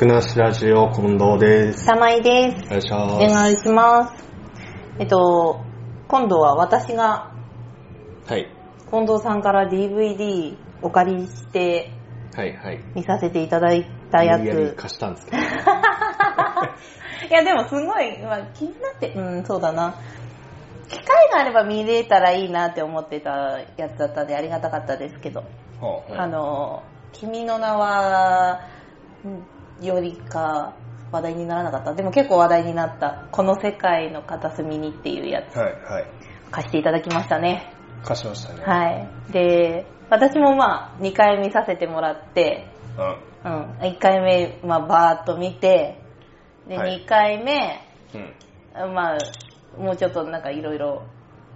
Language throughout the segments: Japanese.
くなしラジオ近藤です。玉井です。お願いしおます。願いします。えっと、今度は私がはい。近藤さんから DVD お借りしてはいはい。見させていただいたや無理や。貸したんですけど。いやでもすごい、まあ、気になって、うん、そうだな。機会があれば見れたらいいなって思ってたやつだったんでありがたかったですけど、あの、君の名は、んよりか話題にならなかった。でも結構話題になった、この世界の片隅にっていうやつはいはい。貸していただきましたね。貸しましたね。はい。で、私もまあ2回見させてもらって、うん。うん、1回目、まあバーっと見て、で、はい2回目、うん。まあ、もうちょっとなんかいろいろ、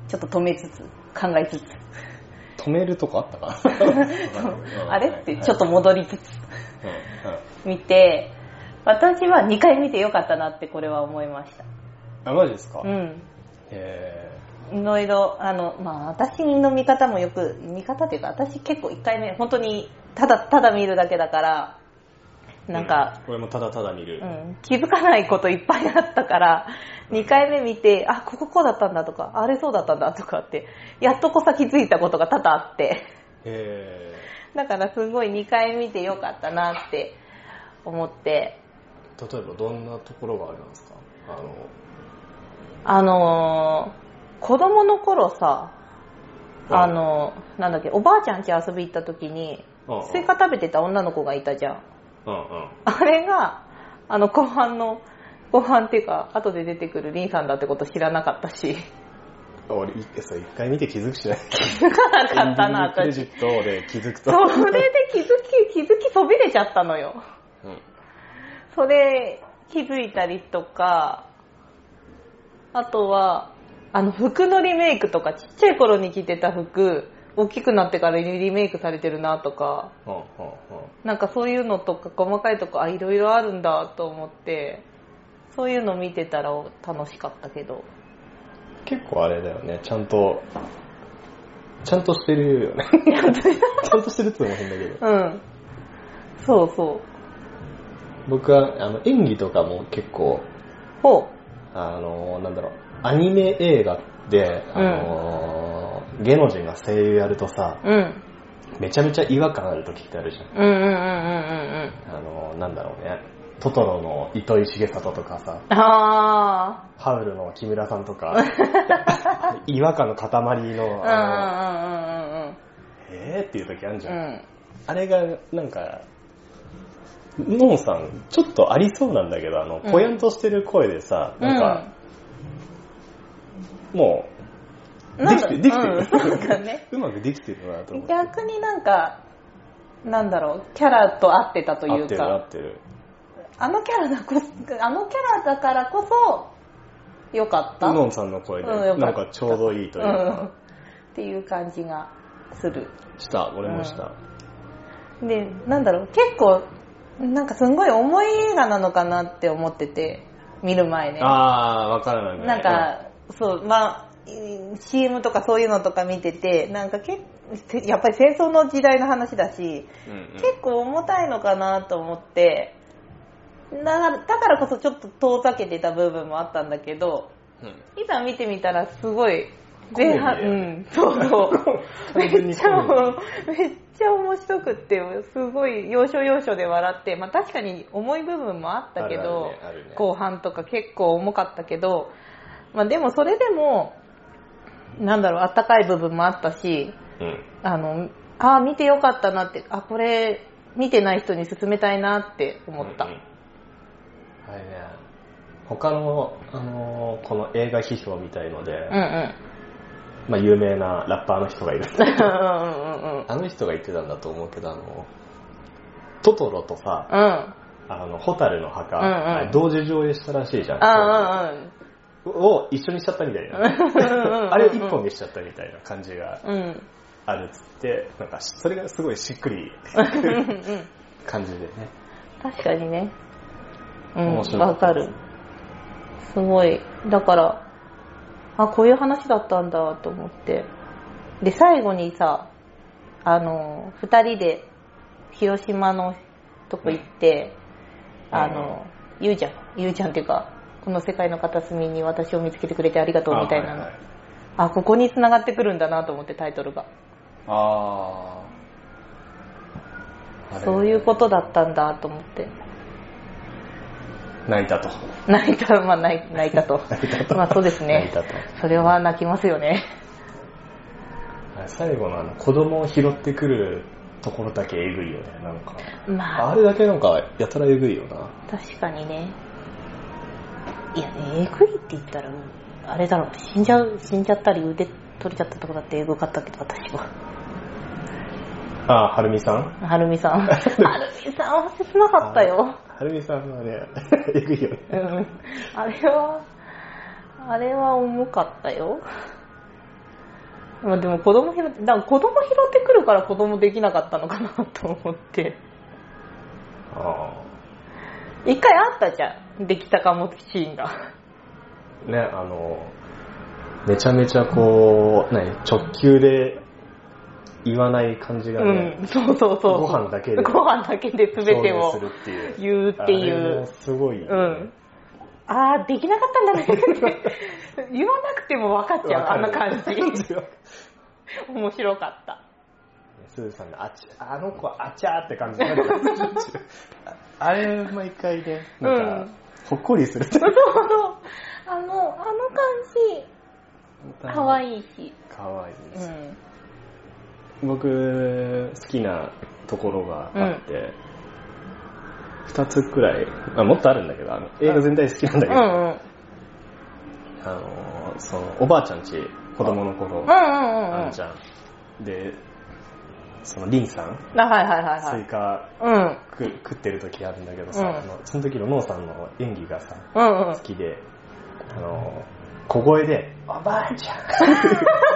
ちょっと止めつつ、考えつつ、止めるとこあったか あれ？ってちょっと戻りつつ。見て、私は2回見てよかったなってこれは思いました。あ、マジですか？うん。へいろいろ、あの、まあ私の見方もよく、見方っていうか私結構1回目、本当にただただ見るだけだから、ーなんか、これもただただ見る。う。ん、気づかないこといっぱいあったから、2回目見て、あ、こここうだったんだとか、あれそうだったんだとかって、やっとこさ気づいたことが多々あって、へだからすごい2回見てよかったなって思って、ー例えばどんなところがあるんですか？あの、あのー、子供の頃さ、うんあのー、なんだっけ、おばあちゃん家遊び行った時に、うんうん。スイカ食べてた女の子がいたじゃん。うんうん。あれが、あの、後半の、後半っていうか、後で出てくるリンさんだってこと知らなかったし、俺、一回見て気づくしない。気づかなかったな、エンディングクレジ私。ットで気づくと。それで気づき、気づきそびれちゃったのよ。うん。それ、気づいたりとか、あとは、あの、服のリメイクとか、ちっちゃい頃に着てた服、大きくなってからリメイクされてるなとか、うんうんうん。なんかそういうのとか、細かいとこ、あ、いろいろあるんだと思って、そういうの見てたら楽しかったけど。結構あれだよね、ちゃんと、ちゃんとしてるよね。ちゃんとしてるってのも変だけど。うん。そうそう。僕はあの演技とかも結構、ほあの、なんだろう、アニメ映画で、あの、芸能人が声優やるとさ、う。うん。めちゃめちゃ違和感ある時ってあるじゃん。うんうんうんうんうんうん。あの、なんだろうね、トトロの糸井重里とかさ、あハウルの木村さんとか、違和感の塊の、あの、うんえーっていう時あるじゃん。うんうん。うん。あれが、なんか、ノンさん、ちょっとありそうなんだけど、あの、うんぽやんとしてる声でさ、なんか、もう、できて、できてる。うんね。うまくできてるなと思って。逆になんか、なんだろう、キャラと合ってたという合ってる合か、ってる。あのキャラだこあのキャラだからこそ、よかった。ノンさんの声で、うんよかったなんかちょうどいいといううんか、っていう感じがする。した、俺もした。で、なんだろう、結構、なんかすんごい重い映画なのかなって思ってて、見る前ね。あー、わからないね。なんか、そう、まあ、CM とかそういうのとか見てて、なんかけやっぱり戦争の時代の話だし、うん、うんうん結構重たいのかなと思って、だからだからこそちょっと遠ざけてた部分もあったんだけど、うんいざ見てみたらすごい、前半、うん、そうそう。めっちゃ、めっちゃ面白くって、すごい要所要所で笑って、まあ確かに重い部分もあったけど、ねね後半とか結構重かったけど、まあでもそれでも、なんだろう、あったかい部分もあったし、うん。あの、ああ、見てよかったなって、あ、これ、見てない人に勧めたいなって思った。うんうんあれね、他の、あのーこの映画批評みたいので、うんうん。まあ有名なラッパーの人がいるんだけどうんうんうんあの人が言ってたんだと思うけど、あの、トトロとさ、うん。うん。あの、ホタルの墓、うんうんあれ同時上映したらしいじゃん。あを一緒にしちゃったみたいな。あ あれを一本にしちゃったみたいな感じがうんうん。うん。あるっつって、なんかそれがすごいしっくり感じでね。確かにね。うん、わかる。すごい。だから、あ、こういう話だったんだと思って。で、最後にさ、あの、二人で広島のとこ行って、あの、言うじゃん。言うじゃんっていうか、この世界の片隅に私を見つけてくれてありがとうみたいなの。あ、はいはいあここに繋がってくるんだなと思ってタイトルが。ああ。そういうことだったんだと思って。泣いたと。泣いた、まあ泣いたと。泣いたと。まあそうですね。泣いたと。それは泣きますよね。最後のあの子供を拾ってくるところだけえぐいよね、なんか。まあ。あれだけなんかやたらえぐいよな。確かにね。いや、えぐいって言ったら、あれだろう、死んじゃう、死んじゃったり腕取れちゃったとこだってえぐかったけど、私は。ああ、はるみさん？はるみさん。はるみさんは切なかったよ。はるみさんはね、えぐいよね。うん。あれは、あれは重かったよ。まあでも子供拾って、だから子供拾ってくるから子供できなかったのかなと思って。ああ。一回あったじゃん。できたかもシーンが。ね、あの、めちゃめちゃこう、何、直球で言わない感じがね、うん、そうそうそう。ご飯だけで。ご飯だけで全てを言うっていう。すごい、ね、うん。あー、できなかったんだねって 言わなくても分かっちゃう、あんな感じ。面白かった。すずさんのあちあの子あちゃーって感じになる あれ毎回ね、なんか、うん、ほっこりする。そうそうあの、あの感じ、かわいいし。かわいいです。うん、僕、好きなところがあって、二、うん、つくらい、あ、もっとあるんだけど、あの映画全体好きなんだけど、うんうん、あの、その、おばあちゃんち、子供の頃、あんちゃん。で、そのリンさん、あはいはいはいはい、スイカ、うん、食ってる時あるんだけどさ、うん、あのその時ののんさんの演技がさ、うんうん、好きで、あの、小声で、おばあちゃん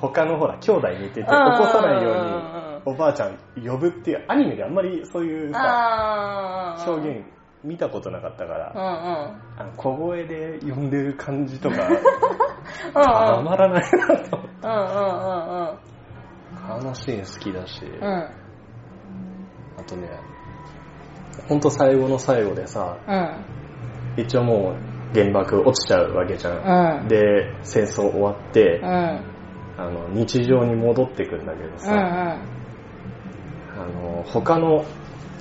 他のほら、兄弟見てて、起こさないように、おばあちゃん呼ぶっていう、アニメであんまりそういうさ、表現見たことなかったから、うんうん、あの小声で呼んでる感じとか、たまらないなと思って。あのシーン好きだし、うん、あとね、ほんと最後の最後でさ、うん、一応もう原爆落ちちゃうわけじゃん。うん、で、戦争終わって、うん、あの日常に戻ってくんだけどさ、うんうん、あの他の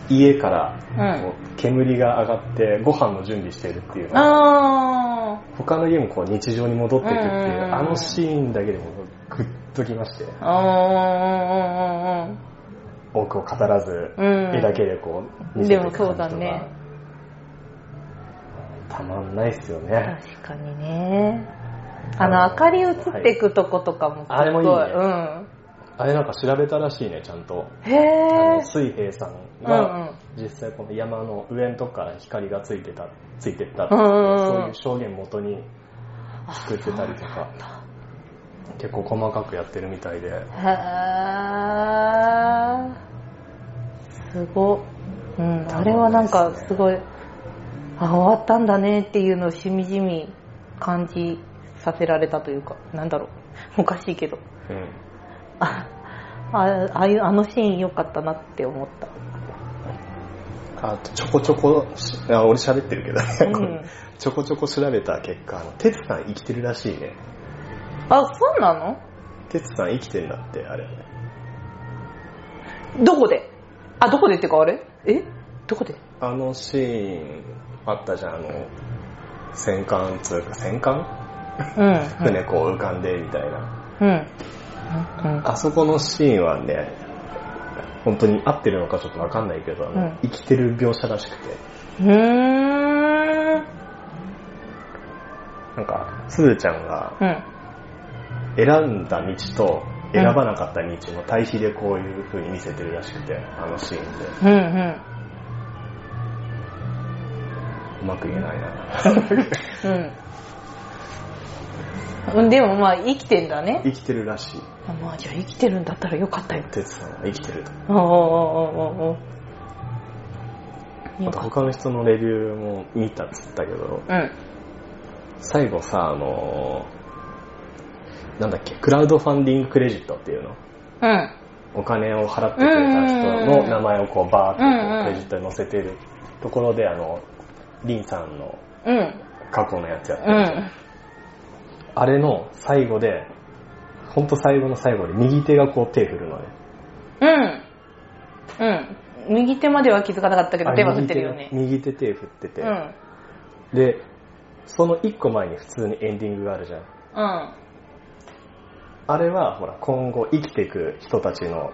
家からこう煙が上がってご飯の準備してるっていうの他の家もこう日常に戻っていくっていう、あのシーンだけでもグッときまして。多くを語らず、絵だけでこう見せていく感ね。たまんないっすよね。確かにね。あの、明かり映っていくとことかもすごい。あれもいいね。うん。あれなんか調べたらしいね、ちゃんと。へぇ水平さんが、実際この山の上のとこから光がついてた、ついてったって、そういう証言元に作ってたりとか、結構細かくやってるみたいで。へぇすごうん、あれはなんかすごい、あ、終わったんだねっていうのをしみじみ感じさせられたというか、なんだろう、おかしいけど。うん、あああいうあのシーン良かったなって思った。あとちょこちょこ、あ俺喋ってるけど、うん、ちょこちょこ調べた結果、テツさん生きてるらしいね。あ、そうなの？テツさん生きてんだって、あれ。どこで？あ、どこでってかあれ？え？どこで？あのシーンあったじゃん、あの、戦艦つうか、戦艦？うん。船こう浮かんでみたいな。うん。うん、あそこのシーンはね、本当に合ってるのかちょっとわかんないけど、うん、生きてる描写らしくて。うーん。なんか、すずちゃんが、選んだ道と選ばなかった道の対比でこういう風に見せてるらしくて、あのシーンで。うんうんうまく言えないな。うん。でもまあ生きてんだね。生きてるらしい。あまあじゃあ生きてるんだったらよかったよ。哲さんは生きてると。ああ、ああ、ああ。あと他の人のレビューも見たっつったけど、うん、最後さ、あのー、なんだっけ、クラウドファンディングクレジットっていうの？うん。お金を払ってくれた人の名前をこうバーってクレジットに載せてるところで、あの、リンさんの過去のやつやってるじゃん。あれの最後で、ほんと最後の最後で右手がこう手振るのね。うん。うん。右手までは気づかなかったけど手は振ってるよね。右手手振ってて。うん。で、その一個前に普通にエンディングがあるじゃん。うん。あれは、ほら、今後生きていく人たちの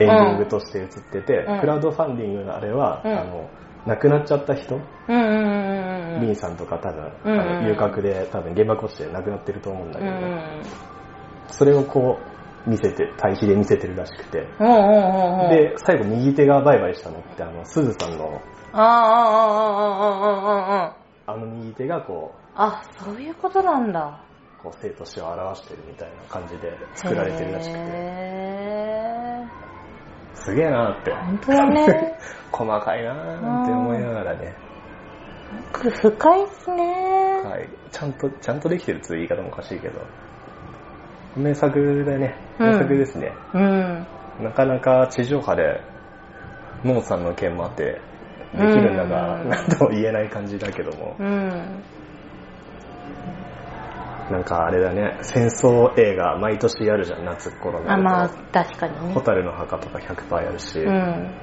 エンディングとして映ってて、うん、クラウドファンディングのあれは、うん、あの、亡くなっちゃった人、うんうんうん、リンさんとか多分、うんうん、あの遊郭で多分原爆落ちて亡くなってると思うんだけど、うんうん、それをこう見せて、対比で見せてるらしくて、で、最後右手がバイバイしたのって、あの、すずさんの、あの右手がこう、あ、そういうことなんだ。こう生と死を表してるみたいな感じで作られてるらしくて。すげえなって。本当だね。細かいなって思いながらね。深いっすね。はい。ちゃんと、ちゃんとできてるって言い方もおかしいけど。名作だね。名作ですね。うん。なかなか地上波で、ノーさんの件もあって、できるんだが、なんとも言えない感じだけども。うん。なんかあれだね、戦争映画毎年やるじゃん、夏頃の。あ、まあ、確かにね。ホタルの墓とか100%やるし、うん、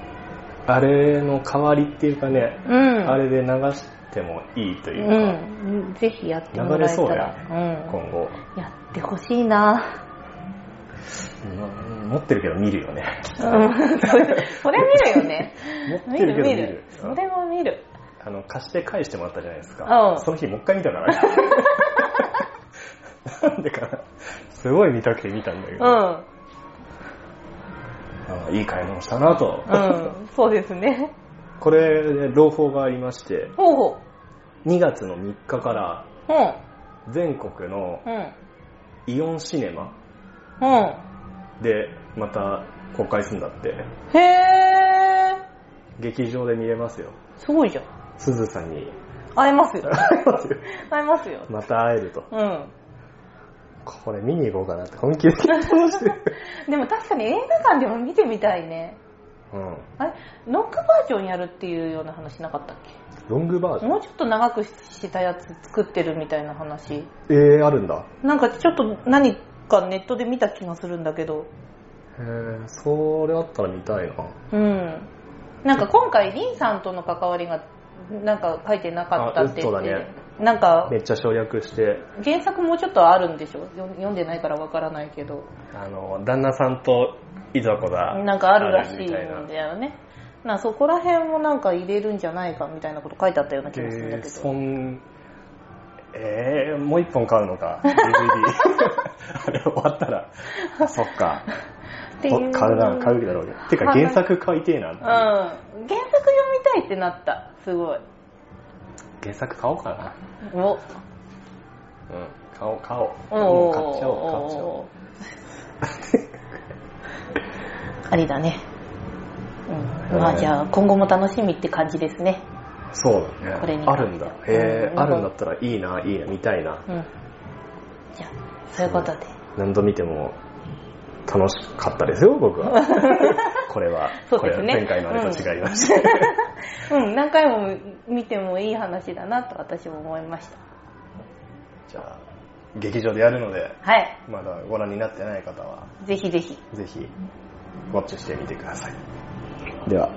あれの代わりっていうかね、うん、あれで流してもいいというか、うん、ぜひやってもらえたら。流れそうやね、今後。やってほしいな持ってるけど見るよね。うん、それ見るよね。持ってるけど見る。それも見る。あの、貸して返してもらったじゃないですか。その日もう一回見たから。なんでかな。すごい見たくて見たんだけど。うん。いい買い物したなと。うん、そうですね。これ、朗報がありまして、ほうほう2月の3日から、全国のイオンシネマでまた公開するんだって。へー。劇場で見れますよ。すごいじゃん。すずさんに。会えますよ。会えますよ。会えますよ。また会えると。うん。これ見に行こうかなって本気で気がしてる。でも確かに映画館でも見てみたいね。うん。あれ？ロングバージョンやるっていうような話なかったっけ？ロングバージョン？もうちょっと長くしたやつ作ってるみたいな話。えー、あるんだ。なんかちょっと何かネットで見た気がするんだけど。へえ、それあったら見たいな。うん。なんか今回、リンさんとの関わりがなんか書いてなかったって言って、ね、なんかめっちゃ省略して。原作もうちょっとあるんでしょ？読んでないからわからないけど。あの旦那さんといざこだなんかあるらしいんだよね。なそこら辺もなんか入れるんじゃないかみたいなこと書いてあったような気がするんだけど、えー、そんえー、もう一本買うのか？DVD あれ終わったら。そっか。買うな買うだろうね。てか原作買いてえな。うん。原作読みたいってなった。すごい原作買おうかな。おうん、買おう、買おう。お買っちゃおう、買っちゃおう。ありだね。うん、まあじゃあ今後も楽しみって感じですね。そうだね。これにあるんだ。へえ、あるんだったらいいな、いいな、見たいな。うん。じゃあ、そういうことで。何度見ても楽しかったですよ、僕は。これは。そうですね。前回のあれと違いました。うん、うん、何回も見てもいい話だなと私も思いました。じゃあ、劇場でやるので、はい。まだご覧になってない方は、ぜひぜひ。ぜひ、ウォッチしてみてください。では。